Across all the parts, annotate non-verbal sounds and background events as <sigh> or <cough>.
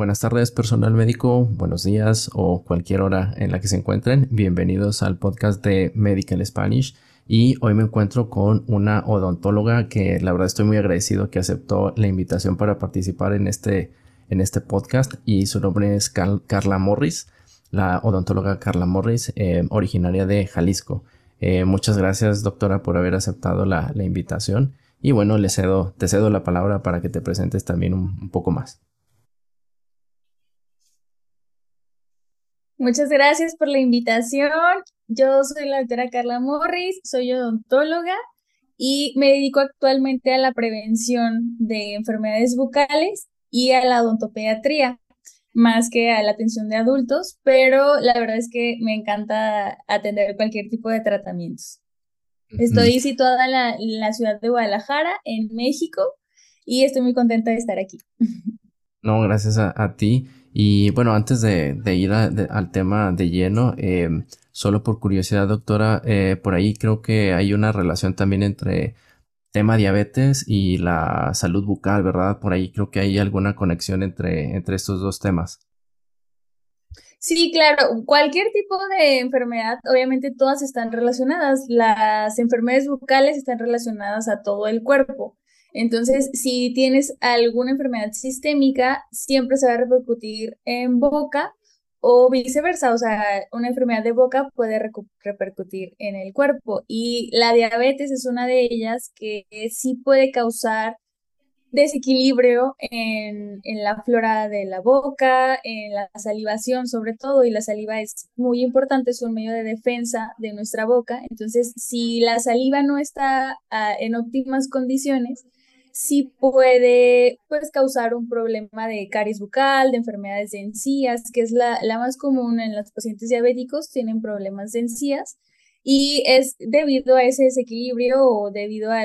buenas tardes personal médico, buenos días o cualquier hora en la que se encuentren. Bienvenidos al podcast de Medical Spanish y hoy me encuentro con una odontóloga que la verdad estoy muy agradecido que aceptó la invitación para participar en este, en este podcast y su nombre es Carla Morris, la odontóloga Carla Morris, eh, originaria de Jalisco. Eh, muchas gracias doctora por haber aceptado la, invitación y bueno, le cedo, te cedo la palabra para que te presentes también un poco más. Muchas gracias por la invitación. Yo soy la doctora Carla Morris, soy odontóloga y me dedico actualmente a la prevención de enfermedades bucales y a la odontopediatría, más que a la atención de adultos, pero la verdad es que me encanta atender cualquier tipo de tratamientos. Estoy situada en la, ciudad de Guadalajara, en México, y estoy muy contenta de estar aquí. <laughs> No, gracias a ti. Y bueno, antes de, ir al tema de lleno, eh, solo por curiosidad, doctora, eh, por ahí creo que hay una relación también entre tema diabetes y la salud bucal, ¿verdad? Por ahí creo que hay alguna conexión entre, entre estos dos temas. Sí, claro, cualquier tipo de enfermedad, obviamente todas están relacionadas. Las enfermedades bucales están relacionadas a todo el cuerpo. Entonces, si tienes alguna enfermedad sistémica, siempre se va a repercutir en boca o viceversa, o sea, una enfermedad de boca puede repercutir en el cuerpo y la diabetes es una de ellas que sí puede causar desequilibrio en, en, la flora de la boca, en la salivación sobre todo, y la saliva es muy importante, es un medio de defensa de nuestra boca. Entonces, si la saliva no está ah, en óptimas condiciones, sí puede pues, causar un problema de caries bucal, de enfermedades de encías, que es la, más común en los pacientes diabéticos, tienen problemas de encías y es debido a ese desequilibrio o debido a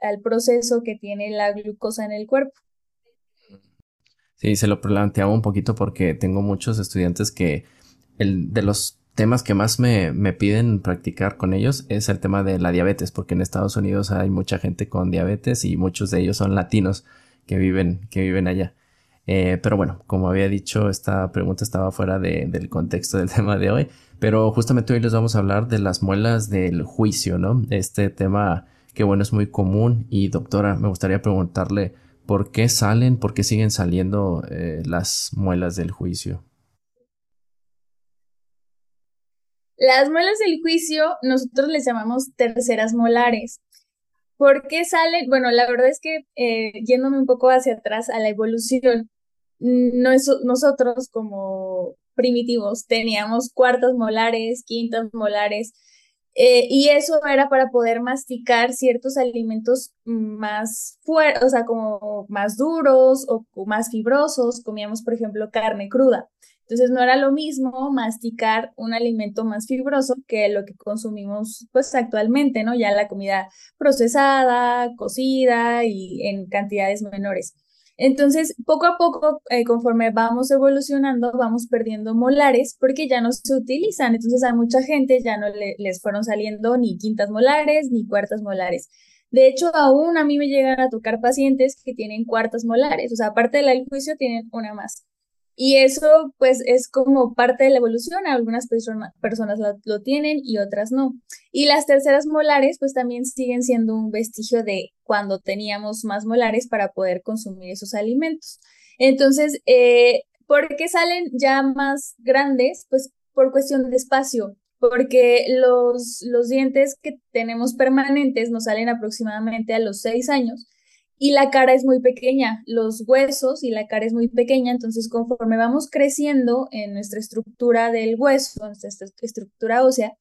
al proceso que tiene la glucosa en el cuerpo. Sí, se lo planteaba un poquito porque tengo muchos estudiantes que el, de los temas que más me, me, piden practicar con ellos es el tema de la diabetes, porque en Estados Unidos hay mucha gente con diabetes y muchos de ellos son latinos que viven, que viven allá. Eh, pero bueno, como había dicho, esta pregunta estaba fuera de, del contexto del <laughs> tema de hoy, pero justamente hoy les vamos a hablar de las muelas del juicio, ¿no? Este tema que bueno es muy común y doctora, me gustaría preguntarle por qué salen, por qué siguen saliendo eh, las muelas del juicio. Las muelas del juicio nosotros les llamamos terceras molares. ¿Por qué salen? Bueno, la verdad es que eh, yéndome un poco hacia atrás a la evolución, no nosotros como primitivos teníamos cuartas molares, quintas molares, eh, y eso era para poder masticar ciertos alimentos más fuertes, o sea, como más duros o más fibrosos. Comíamos, por ejemplo, carne cruda. Entonces no era lo mismo masticar un alimento más fibroso que lo que consumimos pues actualmente, ¿no? Ya la comida procesada, cocida y en cantidades menores. Entonces, poco a poco, eh, conforme vamos evolucionando, vamos perdiendo molares porque ya no se utilizan. Entonces, a mucha gente ya no les fueron saliendo ni quintas molares ni cuartas molares. De hecho, aún a mí me llegan a tocar pacientes que tienen cuartas molares. O sea, aparte del juicio, tienen una más. Y eso pues es como parte de la evolución, algunas personas lo, tienen y otras no. Y las terceras molares pues también siguen siendo un vestigio de cuando teníamos más molares para poder consumir esos alimentos. Entonces, eh, ¿por qué salen ya más grandes? Pues por cuestión de espacio, porque los, los dientes que tenemos permanentes nos salen aproximadamente a los seis años y la cara es muy pequeña, los huesos y la cara es muy pequeña, entonces conforme vamos creciendo en nuestra estructura del hueso, en nuestra estructura ósea,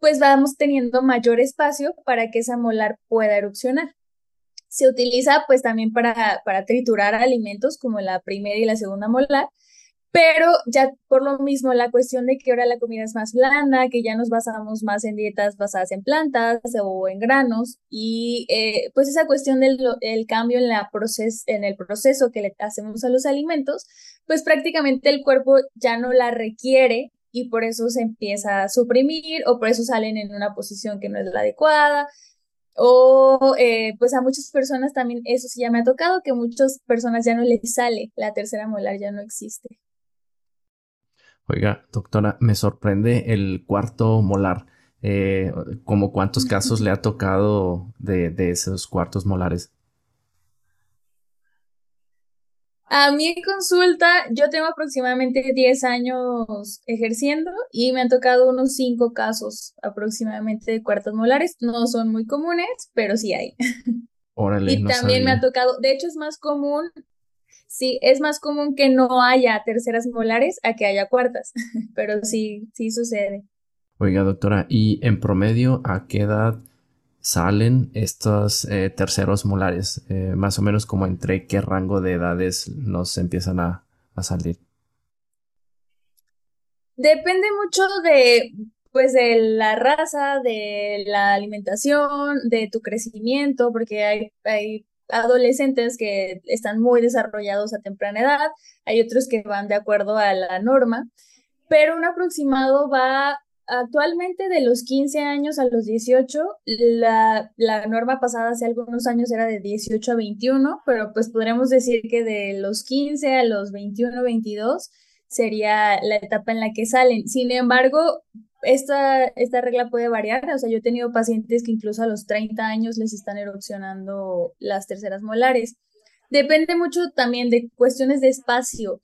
pues vamos teniendo mayor espacio para que esa molar pueda erupcionar. Se utiliza pues también para, para triturar alimentos como la primera y la segunda molar, pero ya por lo mismo la cuestión de que ahora la comida es más blanda, que ya nos basamos más en dietas basadas en plantas o en granos y eh, pues esa cuestión del el cambio en, la proces, en el proceso que le hacemos a los alimentos, pues prácticamente el cuerpo ya no la requiere y por eso se empieza a suprimir o por eso salen en una posición que no es la adecuada. O eh, pues a muchas personas también eso sí ya me ha tocado, que muchas personas ya no les sale, la tercera molar ya no existe. Oiga, doctora, me sorprende el cuarto molar. Eh, ¿Como cuántos casos le ha tocado de, de esos cuartos molares? A mi consulta, yo tengo aproximadamente 10 años ejerciendo y me han tocado unos 5 casos aproximadamente de cuartos molares. No son muy comunes, pero sí hay. Órale, y también me ha tocado, de hecho es más común Sí, es más común que no haya terceras molares a que haya cuartas, <laughs> pero sí, sí sucede. Oiga, doctora, ¿y en promedio a qué edad salen estos eh, terceros molares? Eh, más o menos como entre qué rango de edades nos empiezan a, a salir. Depende mucho de, pues, de la raza, de la alimentación, de tu crecimiento, porque hay, hay adolescentes que están muy desarrollados a temprana edad, hay otros que van de acuerdo a la norma, pero un aproximado va actualmente de los 15 años a los 18, la, la norma pasada hace algunos años era de 18 a 21, pero pues podremos decir que de los 15 a los 21, 22 sería la etapa en la que salen. Sin embargo, esta, esta regla puede variar, o sea, yo he tenido pacientes que incluso a los 30 años les están erupcionando las terceras molares. Depende mucho también de cuestiones de espacio.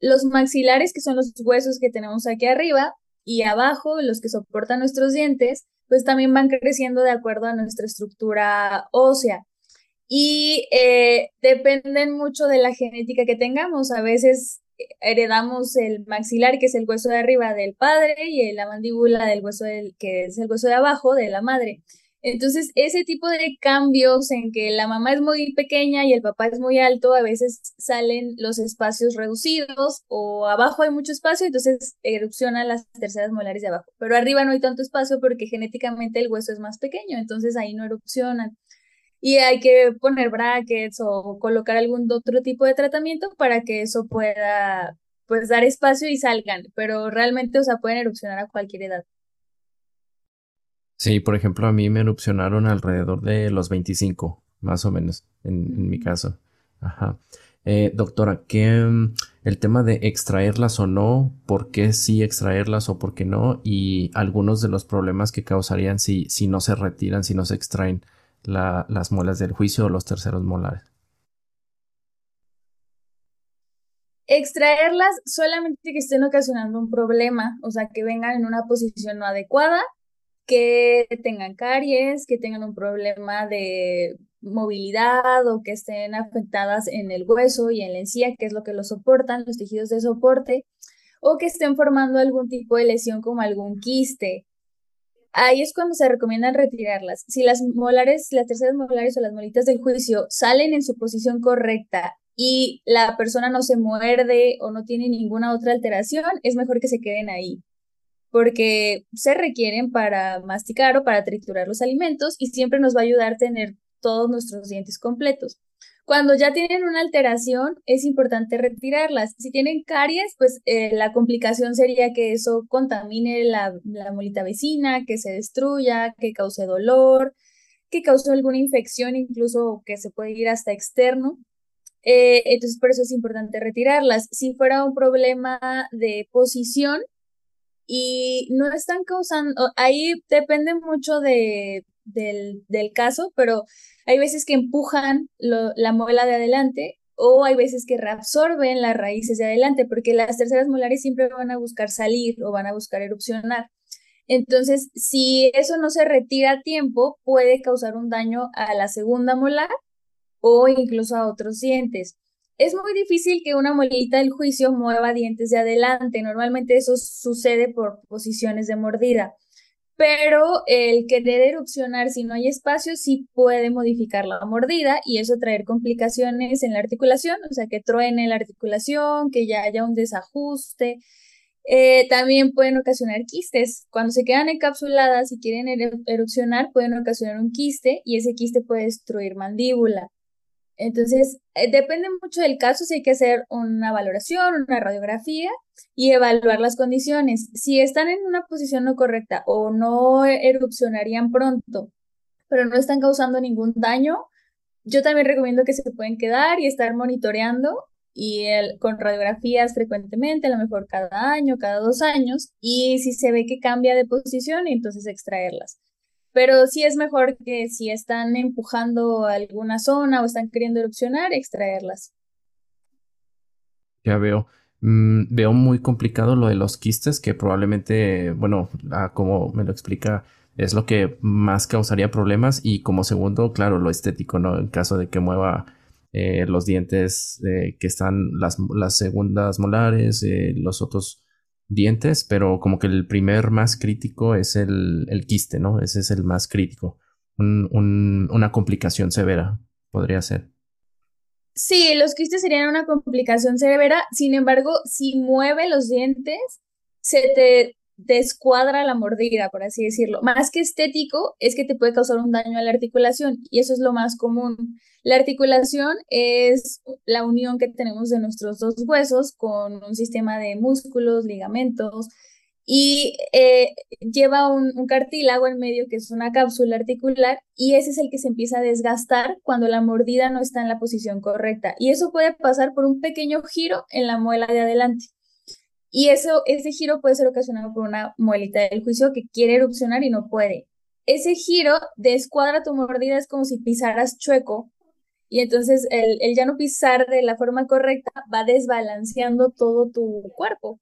Los maxilares, que son los huesos que tenemos aquí arriba, y abajo, los que soportan nuestros dientes, pues también van creciendo de acuerdo a nuestra estructura ósea. Y eh, dependen mucho de la genética que tengamos. A veces heredamos el maxilar, que es el hueso de arriba del padre, y la mandíbula del hueso que es el hueso de abajo de la madre. Entonces, ese tipo de cambios en que la mamá es muy pequeña y el papá es muy alto, a veces salen los espacios reducidos o abajo hay mucho espacio, entonces erupcionan las terceras molares de abajo. Pero arriba no hay tanto espacio porque genéticamente el hueso es más pequeño, entonces ahí no erupcionan y hay que poner brackets o colocar algún otro tipo de tratamiento para que eso pueda pues dar espacio y salgan, pero realmente, o sea, pueden erupcionar a cualquier edad. Sí, por ejemplo, a mí me erupcionaron alrededor de los 25, más o menos, en, mi caso. Ajá. Eh, doctora, ¿qué mm, el tema de extraerlas o no, por qué sí extraerlas o por qué no, y algunos de los problemas que causarían si, si no se retiran, si no se extraen las muelas del juicio o los terceros molares. Extraerlas solamente que estén ocasionando un problema, o sea, que vengan en una posición no adecuada, que tengan caries, que tengan un problema de movilidad o que estén afectadas en el hueso y en la encía, que es lo que lo soportan, los tejidos de soporte, o que estén formando algún tipo de lesión como algún quiste, ahí es cuando se recomiendan retirarlas. Si las molares, las terceras molares o las molitas del juicio salen en su posición correcta y la persona no se muerde o no tiene ninguna otra alteración, es mejor que se queden ahí, porque se requieren para masticar o para triturar los alimentos y siempre nos va a ayudar a tener todos nuestros dientes completos. Cuando ya tienen una alteración, es importante retirarlas. Si tienen caries, pues eh, la complicación sería que eso contamine la, molita vecina, que se destruya, que cause dolor, que cause alguna infección, incluso que se puede ir hasta externo. Eh, entonces, por eso es importante retirarlas. Si fuera un problema de posición y no están causando, ahí depende mucho de, del, del caso, pero hay veces que empujan la muela de adelante o hay veces que reabsorben las raíces de adelante, porque las terceras molares siempre van a buscar salir o van a buscar erupcionar. Entonces, si eso no se retira a tiempo, puede causar un daño a la segunda molar o incluso a otros dientes. Es muy difícil que una molita del juicio mueva dientes de adelante. Normalmente eso sucede por posiciones de mordida pero el querer erupcionar si no hay espacio sí puede modificar la mordida y eso traer complicaciones en la articulación, o sea, que truene la articulación, que ya haya un desajuste. Eh, también pueden ocasionar quistes. Cuando se quedan encapsuladas y quieren erupcionar, pueden ocasionar un quiste y ese quiste puede destruir mandíbula. Entonces, eh, depende mucho del caso si hay que hacer una valoración, una radiografía y evaluar las condiciones. Si están en una posición no correcta o no erupcionarían pronto, pero no están causando ningún daño. Yo también recomiendo que se pueden quedar y estar monitoreando y con radiografías frecuentemente, a lo mejor cada año, cada dos años, y si se ve que cambia de posición, entonces extraerlas. Pero sí es mejor que si están empujando alguna zona o están queriendo erupcionar, extraerlas. Ya veo. Mm, veo muy complicado lo de los quistes, que probablemente, bueno, como me lo explica, es lo que más causaría problemas. Y como segundo, claro, lo estético, ¿no? En caso de que mueva eh, los dientes eh, que están las, las segundas molares, eh, los otros dientes, pero como que el primer más crítico es el, el quiste, ¿no? Ese es el más crítico. una complicación severa podría ser. Sí, los quistes serían una complicación severa, sin embargo, si mueve los dientes, se te descuadra la mordida, por así decirlo. Más que estético, es que te puede causar un daño a la articulación y eso es lo más común. La articulación es la unión que tenemos de nuestros dos huesos con un sistema de músculos, ligamentos y eh, lleva un, un, cartílago en medio que es una cápsula articular y ese es el que se empieza a desgastar cuando la mordida no está en la posición correcta y eso puede pasar por un pequeño giro en la muela de adelante. Y eso, ese giro puede ser ocasionado por una muelita del juicio que quiere erupcionar y no puede. Ese giro descuadra tu mordida, es como si pisaras chueco y entonces el, el, ya no pisar de la forma correcta va desbalanceando todo tu cuerpo.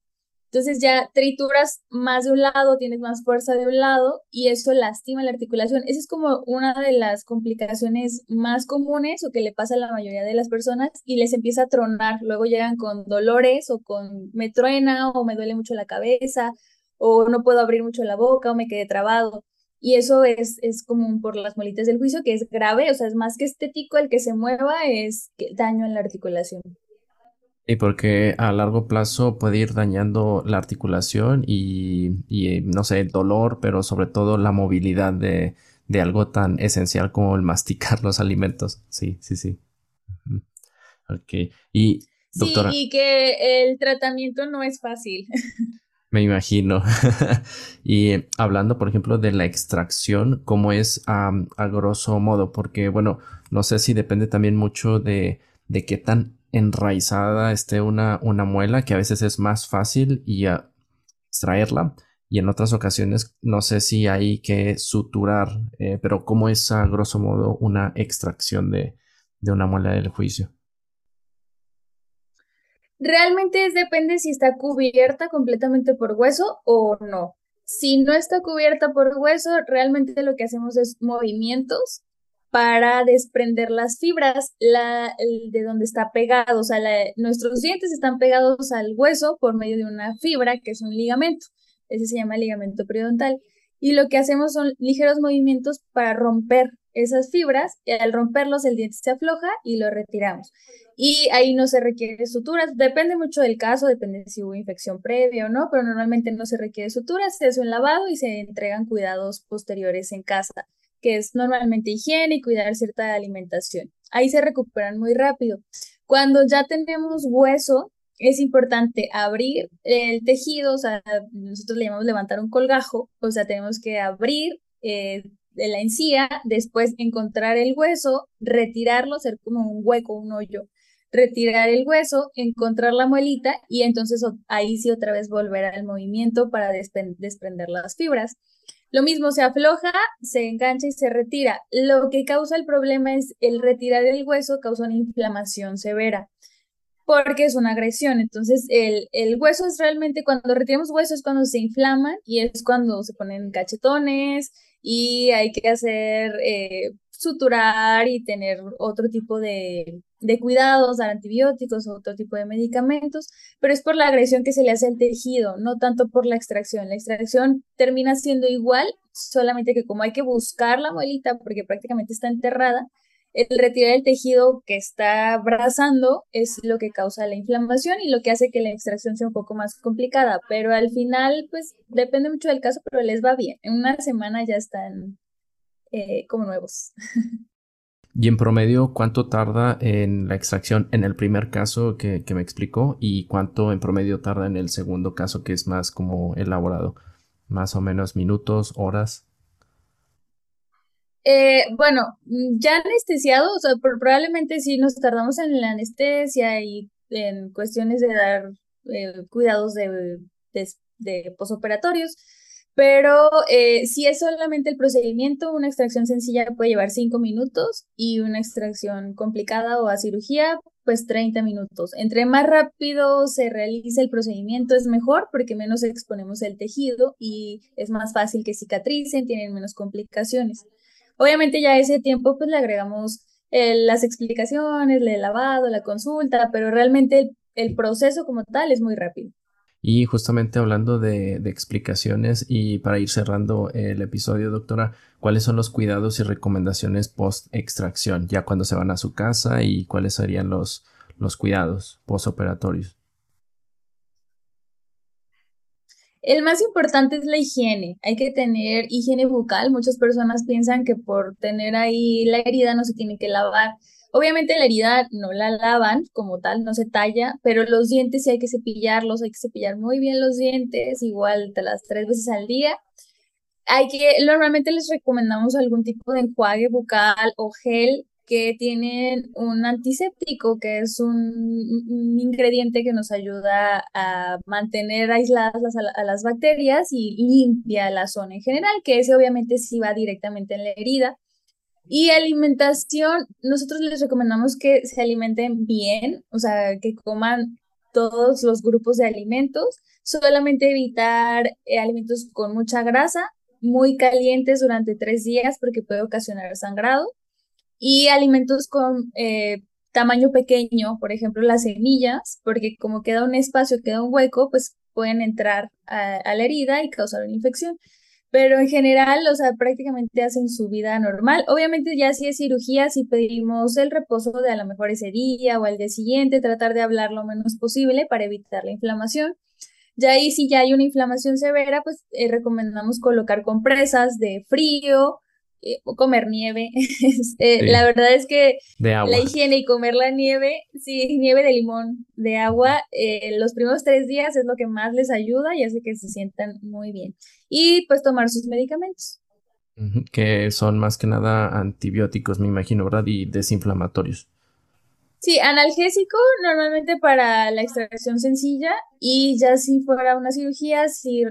Entonces ya trituras más de un lado, tienes más fuerza de un lado y eso lastima la articulación. Esa es como una de las complicaciones más comunes o que le pasa a la mayoría de las personas y les empieza a tronar. Luego llegan con dolores o con me truena o me duele mucho la cabeza o no puedo abrir mucho la boca o me quedé trabado. Y eso es, es común por las molitas del juicio, que es grave, o sea, es más que estético el que se mueva, es daño en la articulación. Y porque a largo plazo puede ir dañando la articulación y, y no sé, el dolor, pero sobre todo la movilidad de, de, algo tan esencial como el <laughs> masticar los alimentos. Sí, sí, sí. Ok. Y, doctora. Sí, y que el tratamiento no es fácil. <laughs> Me imagino. <laughs> y hablando, por ejemplo, de la extracción, ¿cómo es a grosso modo? Porque, bueno, no sé si depende también mucho de, de qué tan enraizada esté una, una muela, que a veces es más fácil y extraerla. Y en otras ocasiones no sé si hay que suturar, eh, pero ¿cómo es a grosso modo una extracción de, de una muela del juicio? Realmente es, depende si está cubierta completamente por hueso o no. Si no está cubierta por hueso, realmente lo que hacemos es movimientos para desprender las fibras la, de donde está pegado. O sea, nuestros dientes están pegados al hueso por medio de una fibra que es un ligamento. Ese se llama ligamento periodontal. Y lo que hacemos son ligeros movimientos para romper esas fibras y al romperlos el diente se afloja y lo retiramos. Y ahí no se requiere suturas, depende mucho del caso, depende si hubo infección previa o no, pero normalmente no se requiere suturas, se hace un lavado y se entregan cuidados posteriores en casa, que es normalmente higiene y cuidar cierta alimentación. Ahí se recuperan muy rápido. Cuando ya tenemos hueso, es importante abrir el tejido, o sea, nosotros le llamamos levantar un colgajo, o sea, tenemos que abrir eh, la encía, después encontrar el hueso, retirarlo, hacer como un hueco, un hoyo, retirar el hueso, encontrar la muelita y entonces ahí sí otra vez volver al movimiento para desprender las fibras. Lo mismo se afloja, se engancha y se retira. Lo que causa el problema es el retirar el hueso causa una inflamación severa porque es una agresión. Entonces, el, el hueso es realmente, cuando retiramos hueso es cuando se inflaman y es cuando se ponen cachetones, y hay que hacer, eh, suturar y tener otro tipo de, de cuidados, dar antibióticos, otro tipo de medicamentos, pero es por la agresión que se le hace al tejido, no tanto por la extracción. La extracción termina siendo igual, solamente que como hay que buscar la muelita porque prácticamente está enterrada, el retirar el tejido que está abrazando es lo que causa la inflamación y lo que hace que la extracción sea un poco más complicada, pero al final, pues depende mucho del caso, pero les va bien. En una semana ya están eh, como nuevos. <laughs> ¿Y en promedio cuánto tarda en la extracción en el primer caso que, que me explicó y cuánto en promedio tarda en el segundo caso que es más como elaborado? Más o menos minutos, horas. Eh, bueno, ya anestesiado, o sea, probablemente sí nos tardamos en la anestesia y en cuestiones de dar eh, cuidados de, de posoperatorios, pero eh, si es solamente el procedimiento, una extracción sencilla puede llevar 5 minutos y una extracción complicada o a cirugía, pues 30 minutos. Entre más rápido se realice el procedimiento es mejor porque menos exponemos el tejido y es más fácil que cicatricen, tienen menos complicaciones. Obviamente ya ese tiempo pues le agregamos eh, las explicaciones, el lavado, la consulta, pero realmente el proceso como tal es muy rápido. Y justamente hablando de, explicaciones y para ir cerrando el episodio, doctora, ¿cuáles son los cuidados y recomendaciones post extracción, ya cuando se van a su casa y cuáles serían los, los cuidados postoperatorios? El más importante es la higiene. Hay que tener higiene bucal. Muchas personas piensan que por tener ahí la herida no se tiene que lavar. Obviamente la herida no la lavan como tal, no se talla, pero los dientes sí hay que cepillarlos, hay que cepillar muy bien los dientes, igual de las tres veces al día. Hay que, normalmente les recomendamos algún tipo de enjuague bucal o gel que tienen un antiséptico, que es un, ingrediente que nos ayuda a mantener aisladas las, a las bacterias y limpia la zona en general, que ese obviamente sí va directamente en la herida. Y alimentación, nosotros les recomendamos que se alimenten bien, o sea, que coman todos los grupos de alimentos, solamente evitar eh, alimentos con mucha grasa, muy calientes durante tres días porque puede ocasionar sangrado, y alimentos con eh, tamaño pequeño, por ejemplo, las semillas, porque como queda un espacio, queda un hueco, pues pueden entrar a la herida y causar una infección pero en general, o sea, prácticamente hacen su vida normal. Obviamente ya si es cirugía, si pedimos el reposo de a lo mejor ese día o al día siguiente, tratar de hablar lo menos posible para evitar la inflamación. Ya ahí si ya hay una inflamación severa, pues eh, recomendamos colocar compresas de frío comer nieve. <laughs> Eh, la verdad es que la higiene y comer la nieve, sí, nieve de limón, de agua, eh, los primeros tres días es lo que más les ayuda y hace que se sientan muy bien. Y pues tomar sus medicamentos. Que son más que nada antibióticos, me imagino, ¿verdad? Y desinflamatorios. Sí, analgésico normalmente para la extracción sencilla y ya si fuera una cirugía, si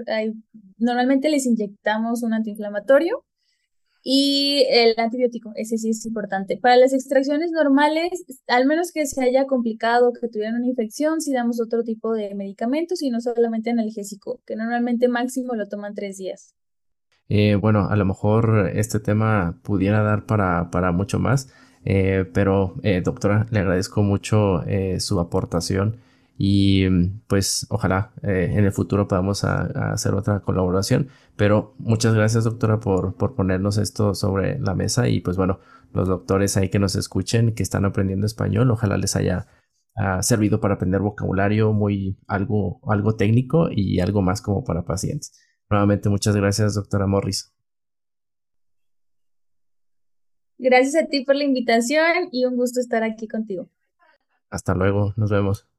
normalmente les inyectamos un antiinflamatorio y el antibiótico, ese sí es importante. Para las extracciones normales, al menos que se haya complicado, que tuvieran una infección, si damos otro tipo de medicamentos y no solamente analgésico, que normalmente máximo lo toman tres días. Eh, bueno, a lo mejor este tema pudiera dar para, para mucho más, eh, pero eh, doctora, le agradezco mucho su aportación y pues ojalá eh, en el futuro podamos hacer otra colaboración. Pero muchas gracias doctora por, por ponernos esto sobre la mesa y pues bueno, los doctores ahí que nos escuchen, que están aprendiendo español, ojalá les haya ah, servido para aprender vocabulario muy algo, algo técnico y algo más como para pacientes. Nuevamente muchas gracias doctora Morris. Gracias a ti por la invitación y un gusto estar aquí contigo. Hasta luego, nos vemos.